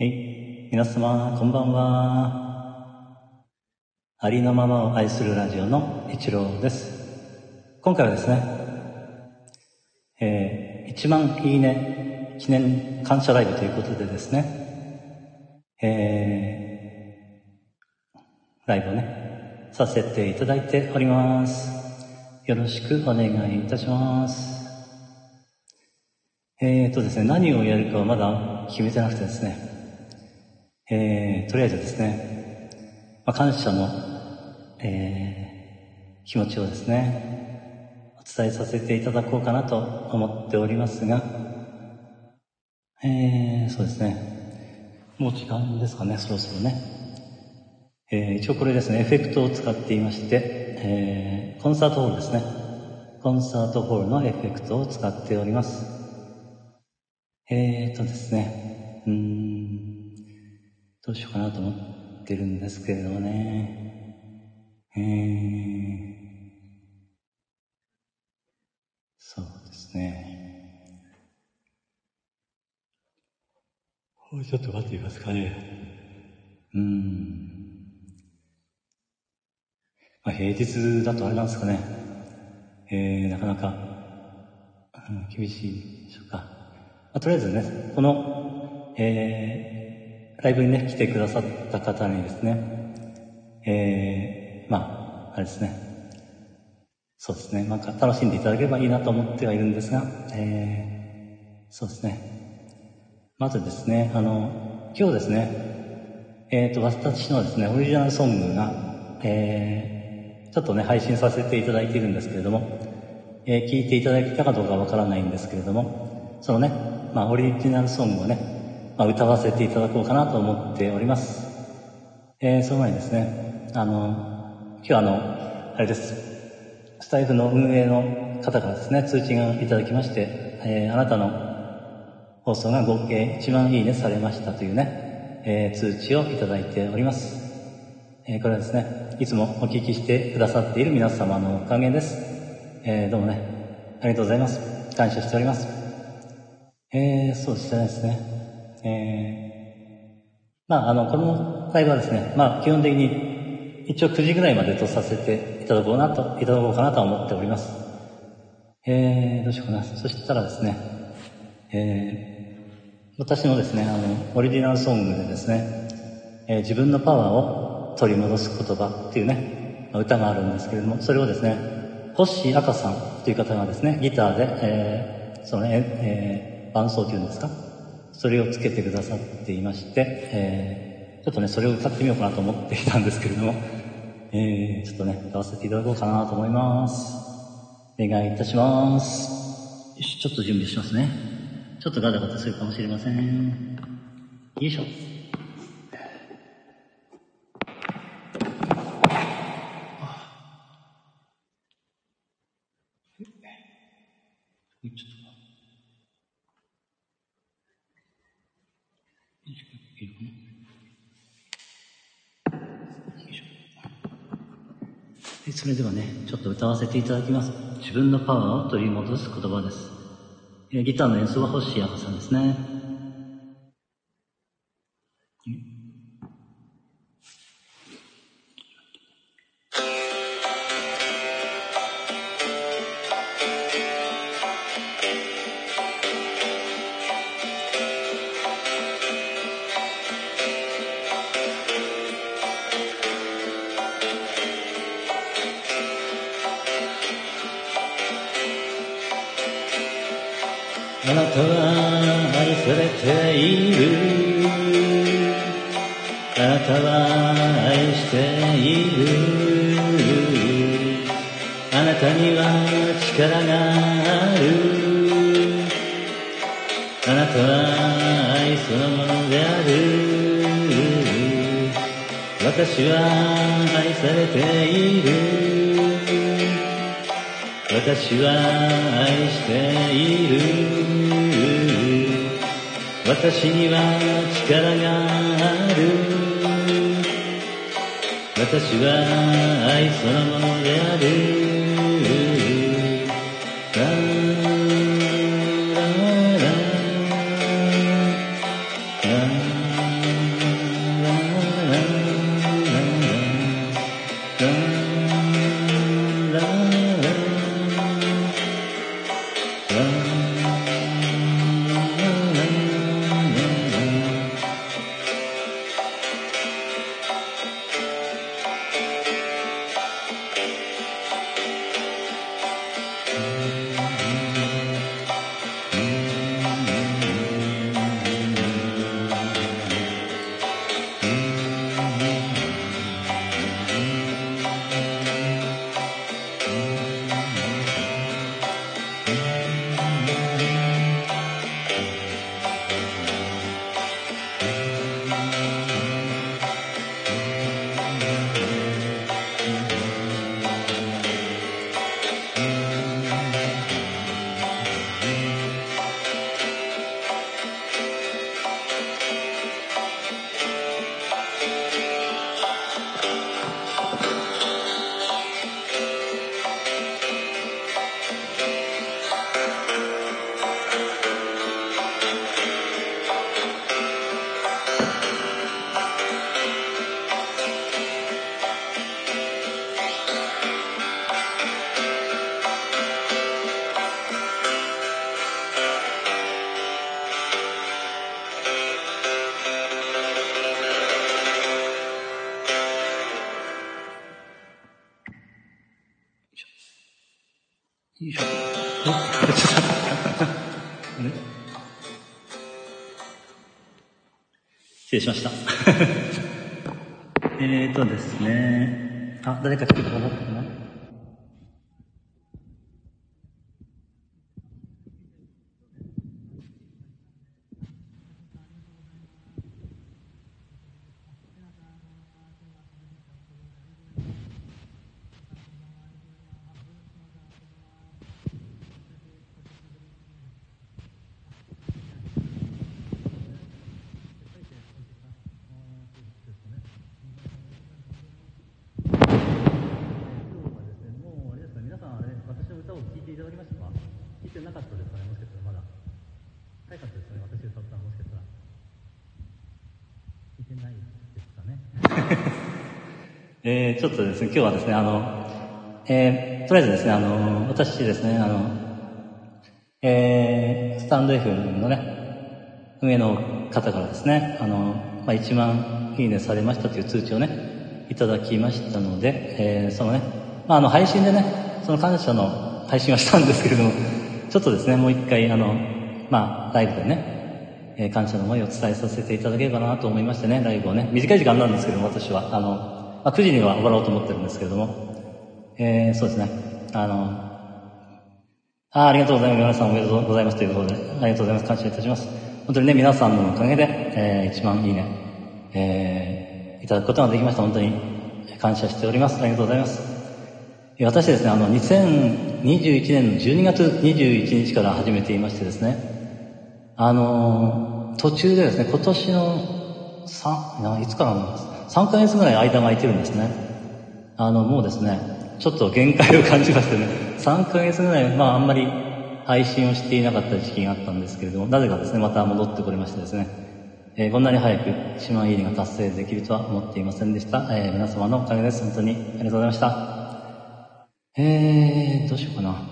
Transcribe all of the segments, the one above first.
はい皆様、こんばんは。ありのままを愛するラジオの一郎です。今回はですね、えー、1万いいね記念感謝ライブということでですね、えー、ライブをね、させていただいております。よろしくお願いいたします。えーとですね、何をやるかはまだ決めてなくてですね、えー、とりあえずですね、まあ、感謝の、えー、気持ちをですね、お伝えさせていただこうかなと思っておりますが、えー、そうですね、もう時間ですかね、そろそろね。えー、一応これですね、エフェクトを使っていまして、えー、コンサートホールですね。コンサートホールのエフェクトを使っております。えーとですね、うん、どうしようかなと思ってるんですけれどもね。えー、そうですね。もうちょっと待ってみますかね。うーん。まあ、平日だとあれなんですかね。えー、なかなか、うん、厳しいでしょうか。まあ、とりあえずね、この、えー、ライブにね、来てくださった方にですね、えー、まあ、あれですね、そうですね、なんか楽しんでいただければいいなと思ってはいるんですが、えー、そうですね、まずですね、あの、今日ですね、えっ、ー、と、私のですね、オリジナルソングが、えー、ちょっとね、配信させていただいているんですけれども、えー、聞いていただいたかどうかわからないんですけれども、そのね、まあ、オリジナルソングをね、まあ、歌わせていただこうかなと思っております。えー、その前にですね、あの、今日あの、あれです。スタイフの運営の方からですね、通知がいただきまして、えー、あなたの放送が合計1万いいねされましたというね、えー、通知をいただいております。え、これはですね、いつもお聞きしてくださっている皆様のおかげです。え、どうもね、ありがとうございます。感謝しております。え、そうしたですね。えー、まあ、あの、このライブはですね、まあ、基本的に一応9時ぐらいまでとさせていただこうなと、いただこうかなと思っております。えー、どうしようかな。そしたらですね、えー、私のですね、あの、オリジナルソングでですね、えー、自分のパワーを取り戻す言葉っていうね、歌があるんですけれども、それをですね、星赤さんという方がですね、ギターで、えー、その、えー、伴奏というんですか、それをつけてくださっていまして、えー、ちょっとね、それを歌ってみようかなと思っていたんですけれども、えー、ちょっとね、歌わせていただこうかなと思います。お願いいたします。よし、ちょっと準備しますね。ちょっとガタガタするかもしれません。よいしょ。ちょっと。いいかなそれではね、ちょっと歌わせていただきます。自分のパワーを取り戻す言葉です。ギターの演奏は星彩さんですね。ているあなたは愛しているあなたには力がある。あなたは愛そのものである。私は愛されている。私は愛している。私には力がある。私は愛そのものである。失礼しました。えっとですね。あ、誰か来てくださったかなもうあれですか、皆さんあれ、私の歌を聴いていただきましたか聞いてなかったですかね、もしかしたらまだ。早かったですかね、私歌ったのもしかしたら。聞いてないですかね。えー、ちょっとですね、今日はですね、あの、えー、とりあえずですね、あの、私ですね、あの、えー、スタンド F のね、運営の方からですね、あの、まあ、1万いいねされましたという通知をね、いただきましたので、えー、そのね、まあ、あの、配信でね、その感謝の配信はしたんですけれども、ちょっとですね、もう一回、あの、まあ、ライブでね、えー感謝の思いを伝えさせていただければなと思いましてね、ライブをね、短い時間なんですけども、私は、あの、まあ、9時には終わろうと思ってるんですけれども、えー、そうですね、あの、あありがとうございます。皆さんおめでとうございますということで、ありがとうございます。感謝いたします。本当にね、皆さんのおかげで、えー、一番いいね、えー、いただくことができました。本当に感謝しております。ありがとうございます。私ですね、あの、2021年の12月21日から始めていましてですね、あのー途中でですね、今年の3、いつからなんですか3ヶ月ぐらい間が空いてるんですね。あの、もうですね、ちょっと限界を感じましてね、3ヶ月ぐらい、まああんまり配信をしていなかった時期があったんですけれども、なぜかですね、また戻ってこれましてですね、えーこんなに早く1万いいねが達成できるとは思っていませんでした。えー皆様のおかげです。本当にありがとうございました。えー、どうしようかな。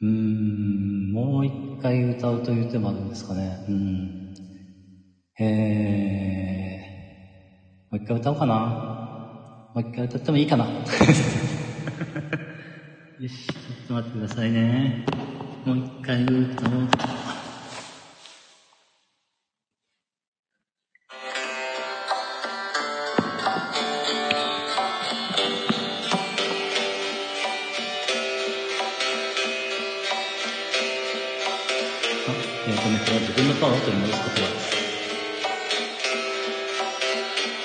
うーん、もう一回歌うという手もあるんですかね。うん。えー、一回歌おうかな。もう一回歌ってもいいかな。よし、ちょっと待ってくださいね。もう一回歌おう。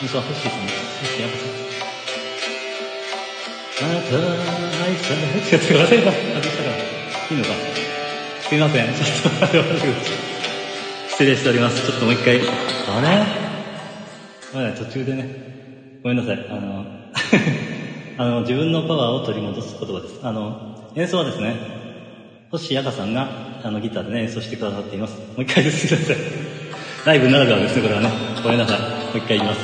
本当は星さん、星やばさん。あなたは愛され、ちょっと忘れた。外したから。いいのか。すいません。ちょっと待ってください。失礼しております。ちょっともう一回。あれまだ途中でね。ごめんなさい。あの、あの、自分のパワーを取り戻す言葉です。あの、演奏はですね、星やかさんがあのギターでね演奏してくださっています。もう一回です。すいません。ライブならではですね、これはね。ごめんなさい。う一回言います。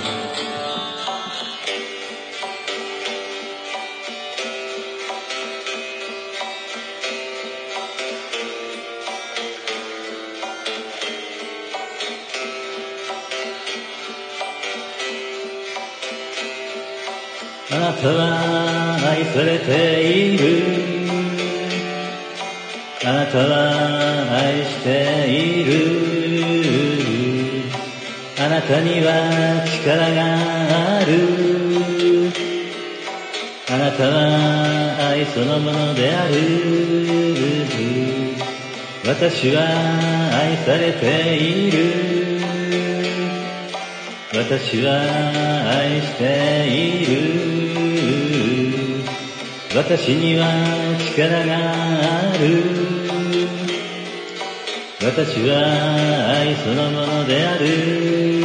あなたは愛されているあなたは愛しているなたには力がある。あなたは愛そのものである。私は愛されている。私は愛している。私には力がある。私は愛そのものである。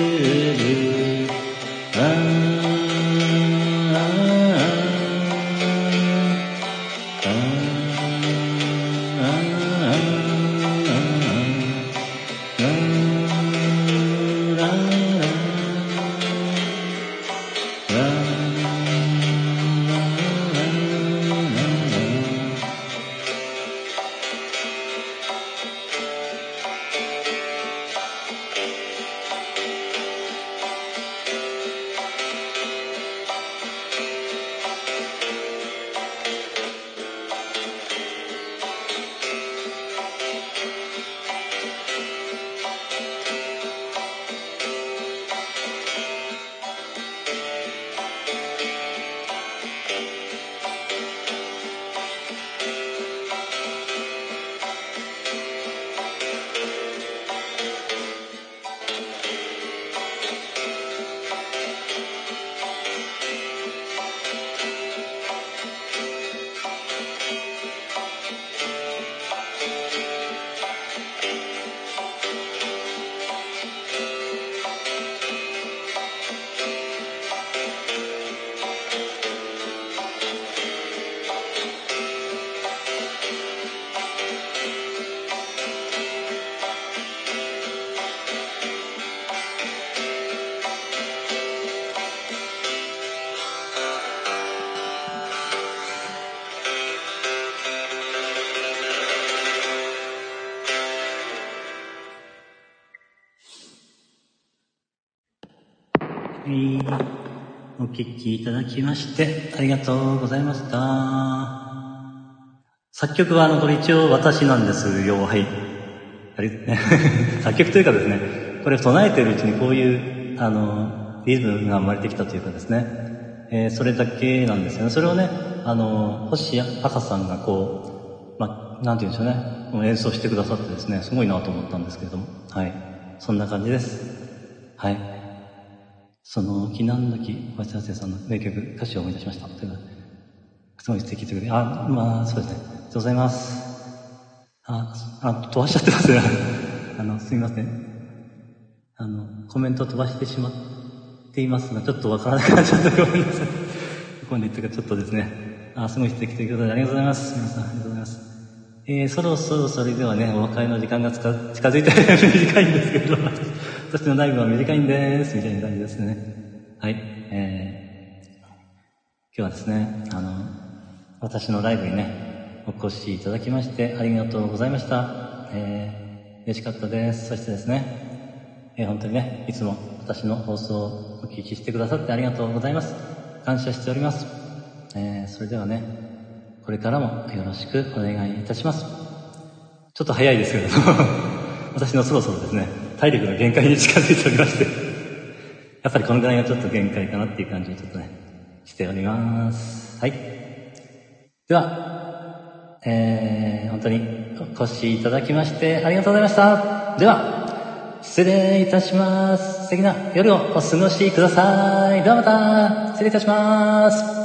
はいお聴きいただきまして、ありがとうございました。作曲は、あの、これ一応私なんですよ。はい。あれ、作曲というかですね、これ唱えてるうちにこういう、あの、リズムが生まれてきたというかですね、えー、それだけなんですよね。それをね、あの、星赤さんがこう、まあ、なんて言うんでしょうね、演奏してくださってですね、すごいなと思ったんですけれども、はい。そんな感じです。はい。その避難の木小林達也さんの名曲歌詞を思い出しました。というすごい素敵ということであまあそうですね。ありがとうございます。ああ飛ばしちゃってますね。あのすみません。あのコメント飛ばしてしまっていますがちょっとわからなくなっちゃったごめんなさいどこに行ったかちょっとですね。あすごい素敵ということでありがとうございます。皆さん。ありがとうございます。えー、そろそろそれではね、お別れの時間が近づいて短いんですけど、私のライブは短いんです、みたいな感じですね。はい。えー、今日はですね、あの、私のライブにね、お越しいただきましてありがとうございました。えー、嬉しかったです。そしてですね、えー、本当にね、いつも私の放送をお聞きしてくださってありがとうございます。感謝しております。えー、それではね、これからもよろしくお願いいたします。ちょっと早いですけれども 私のそろそろですね、体力の限界に近づいておりましてやっぱりこのぐらいがちょっと限界かなっていう感じをちょっとね、しております。はい。では、えー、本当にお越しいただきましてありがとうございました。では、失礼いたします。素敵な夜をお過ごしください。ではまた、失礼いたします。